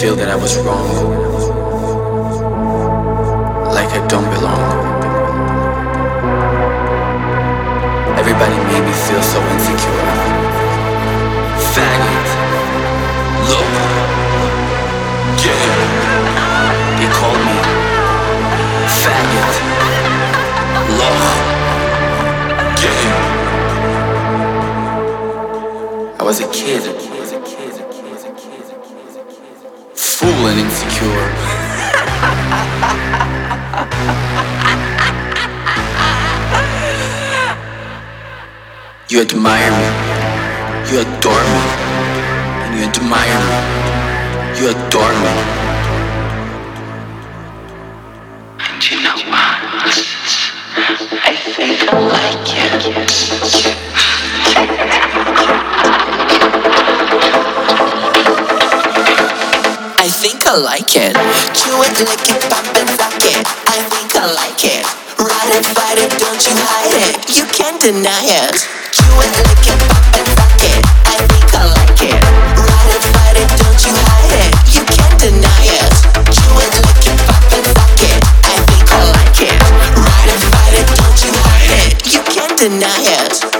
feel that I was wrong. deny it.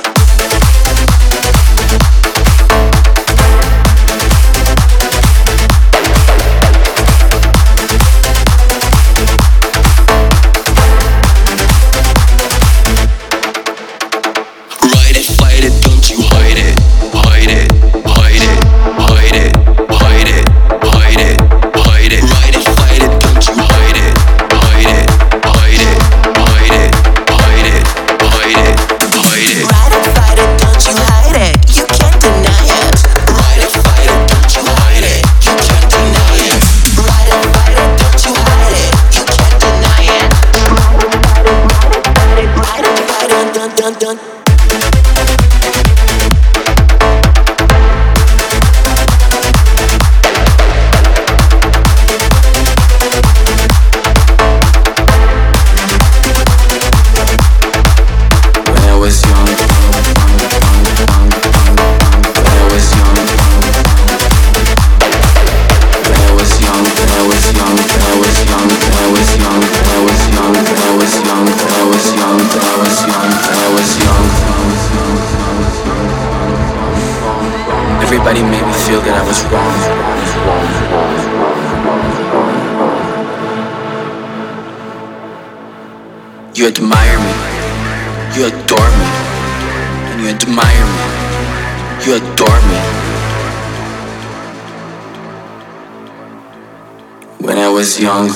was young,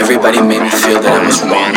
everybody made me feel that I was wrong.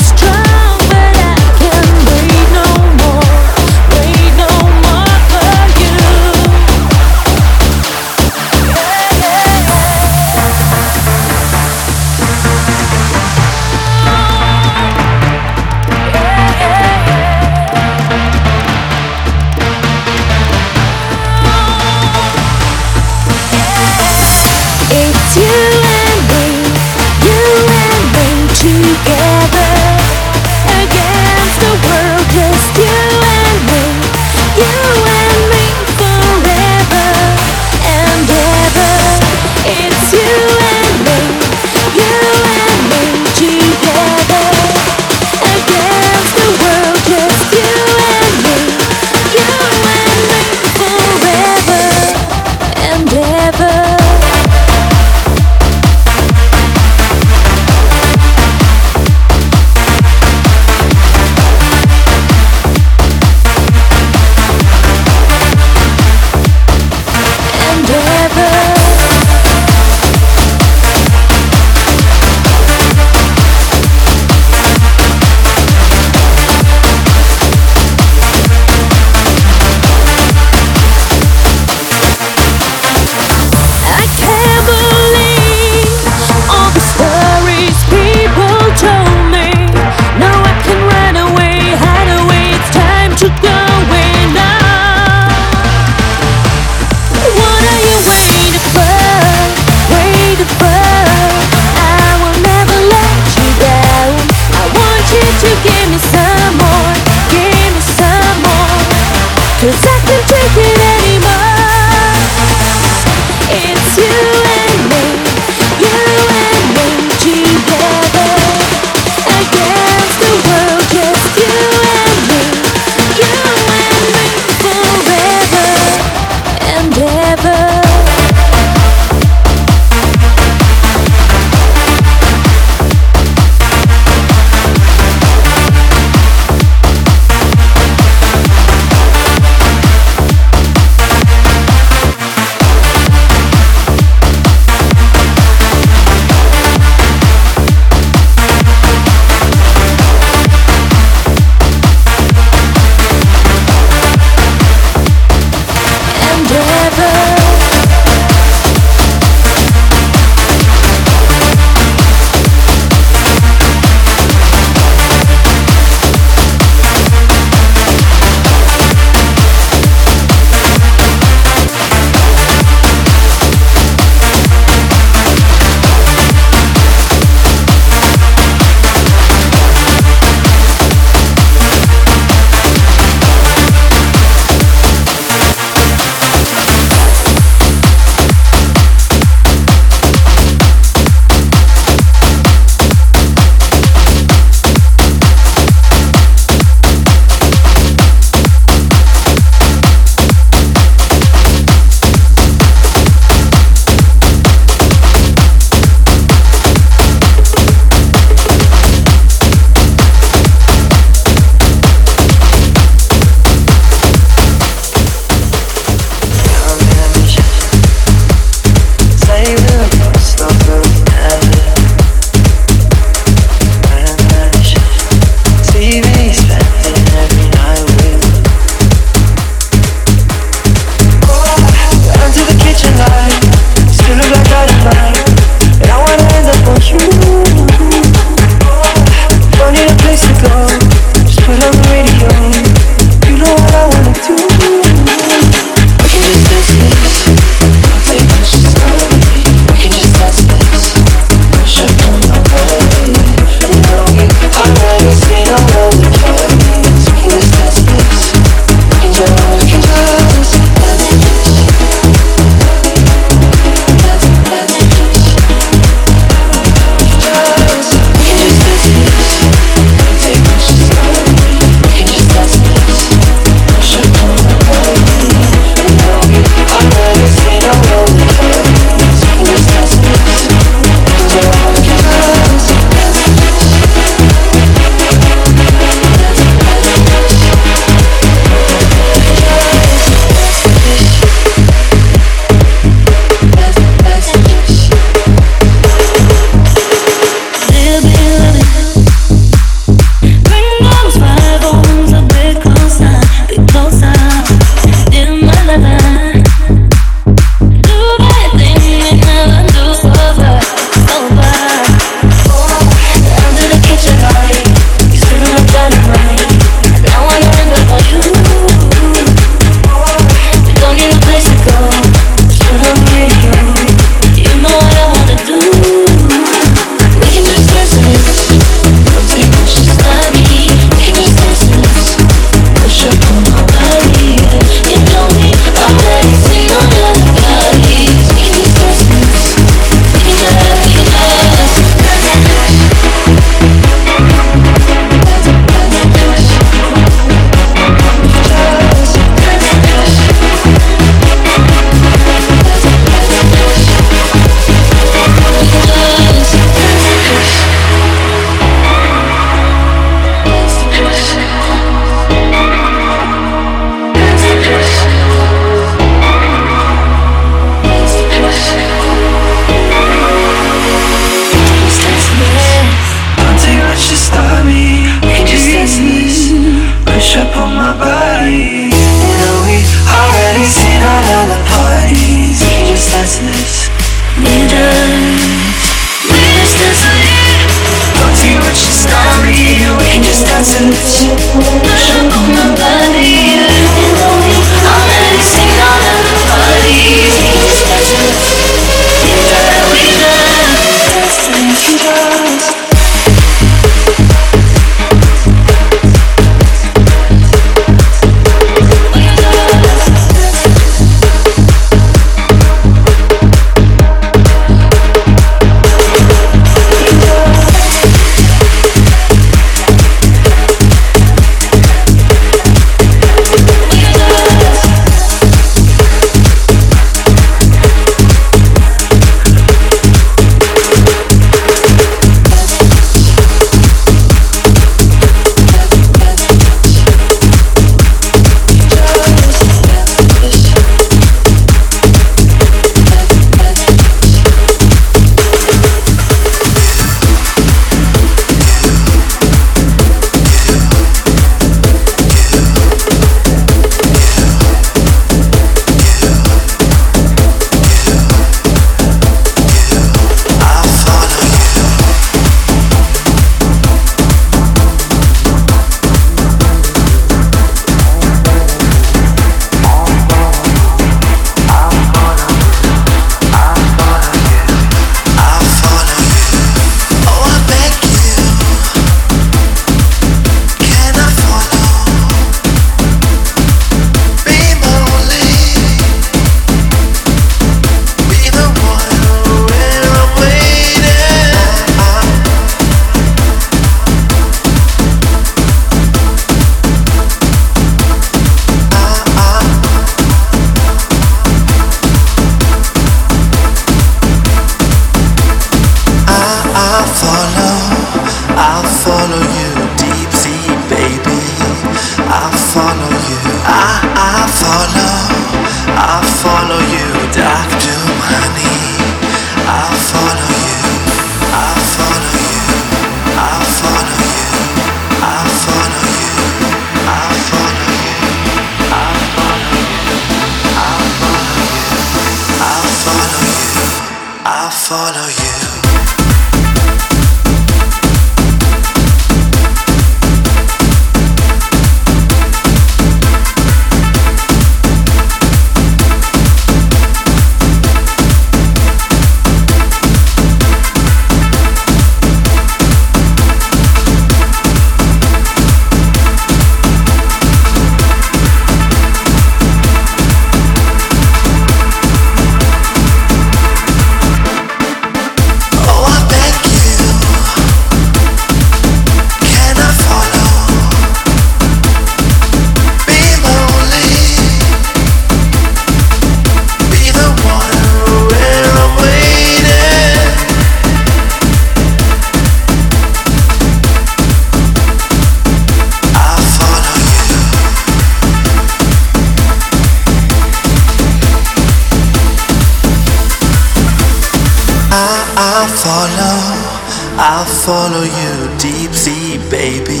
Follow you, deep sea baby.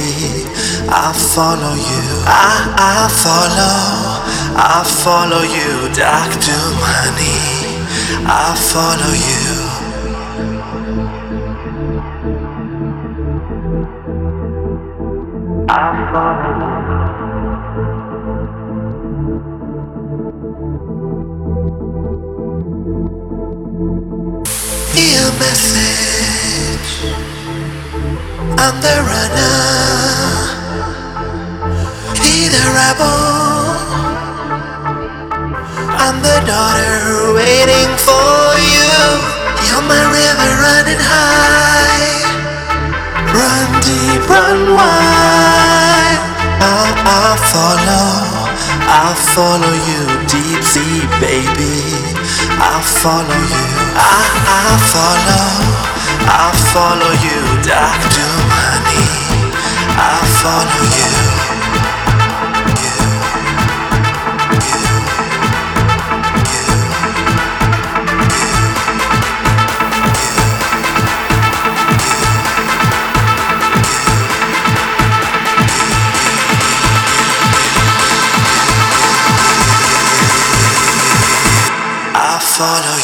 I follow you. I I follow. I follow you, dark to money. I follow you. I follow follow you, I, I follow. I follow you, Dr. Money. I follow you. Follow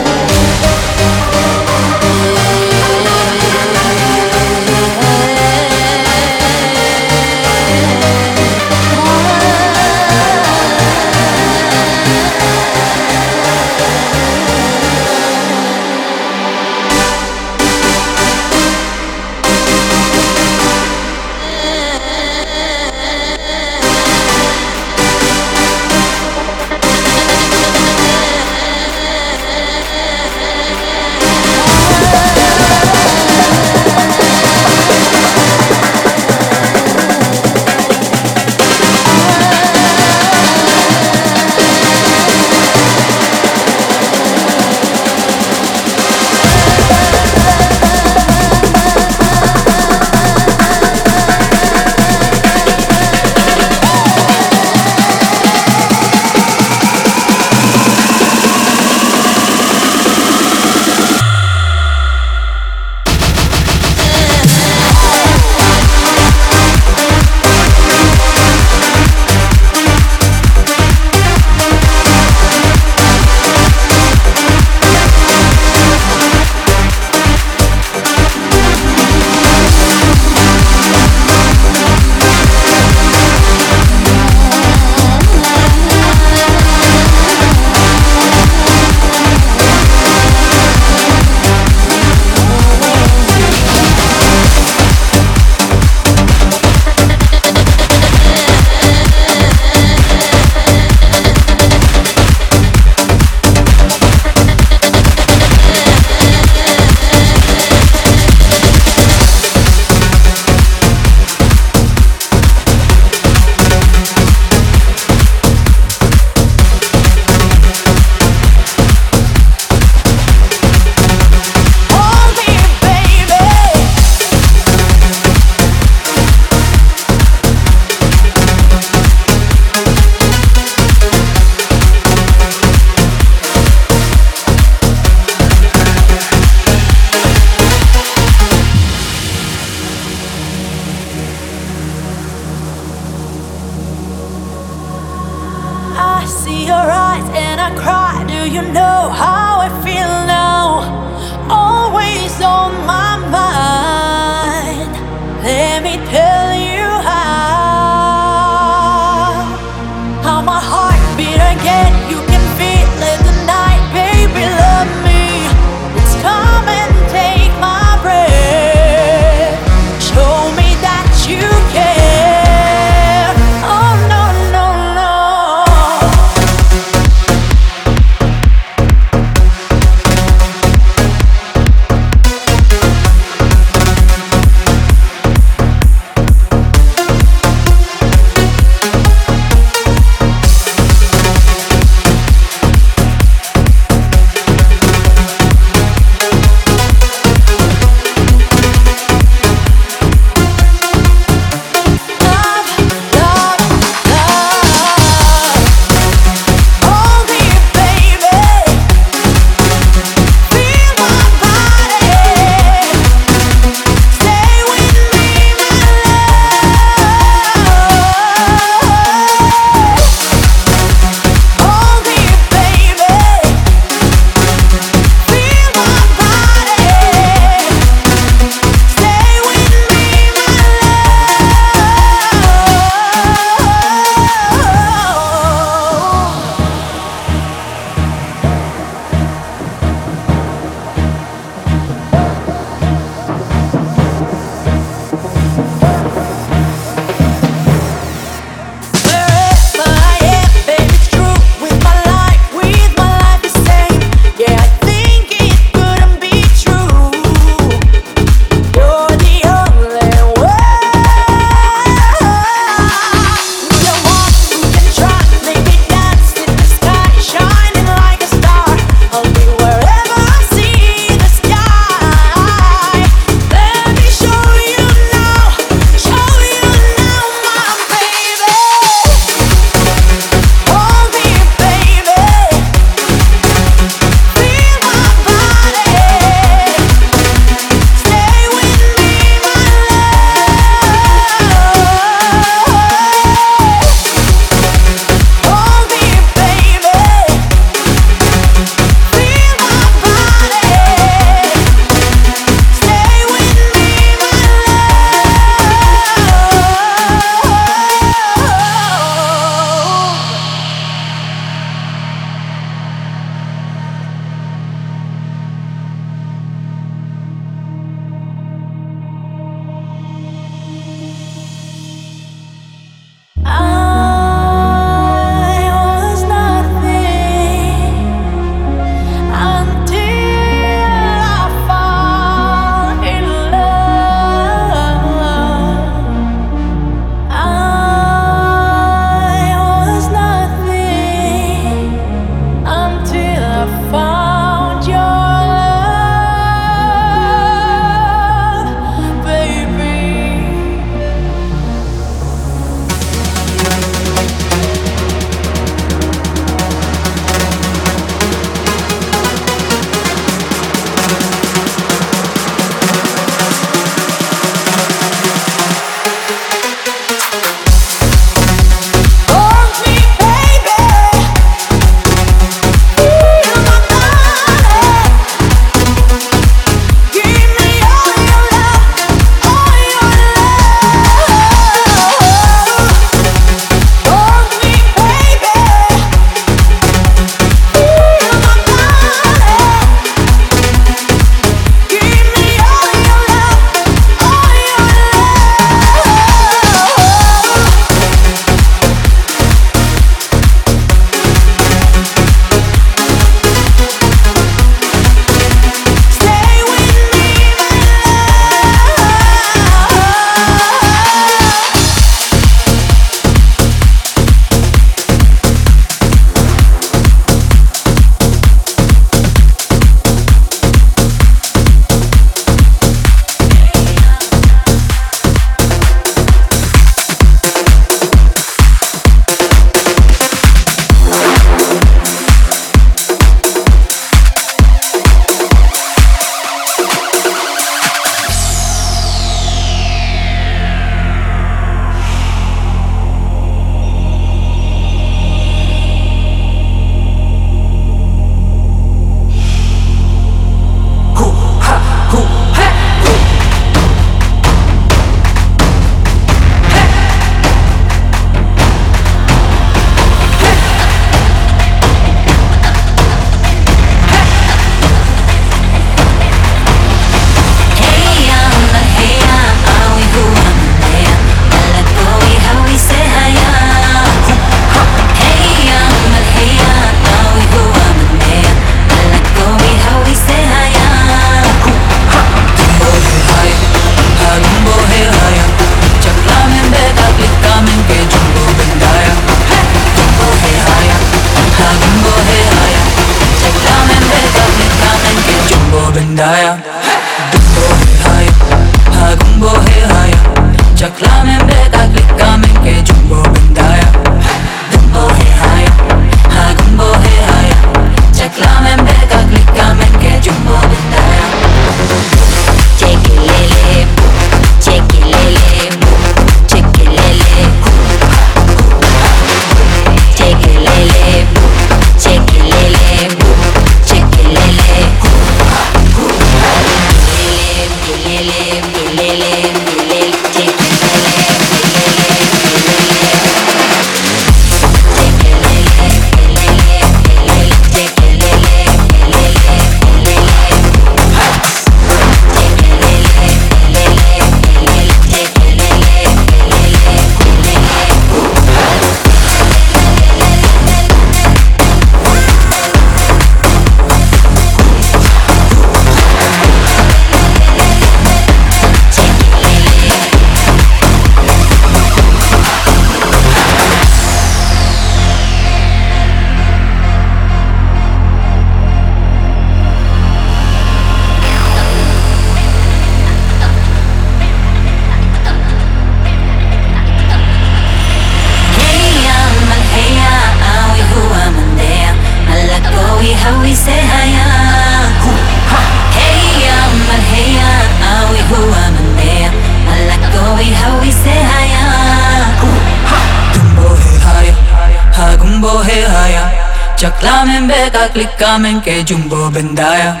Chaclamen, bega, clicamen, que jumbo bendaya.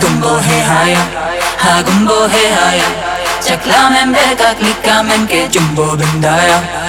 Gumbo he haya, ha gumbo he haya. Chaclamen, bega, clicamen, que jumbo bendaya.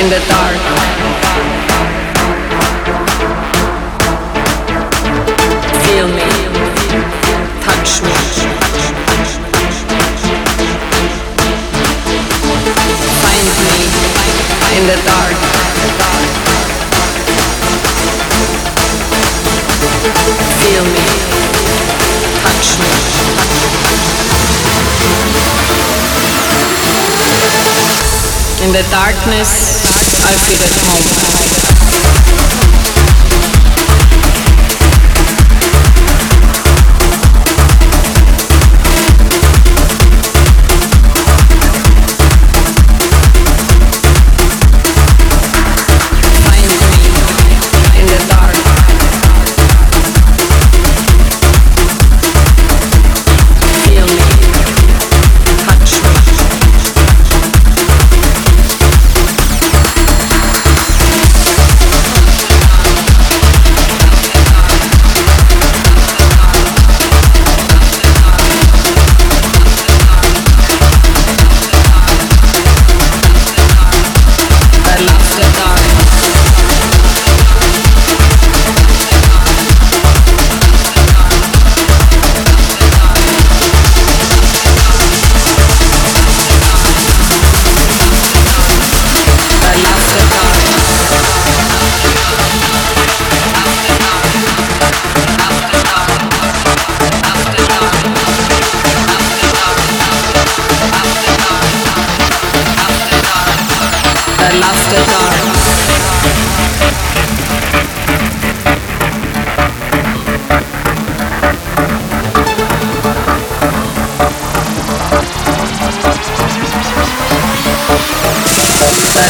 In the dark. Feel me, touch me. Find me in the dark. Feel me, touch me. In the darkness, I feel at home.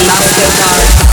love the dark.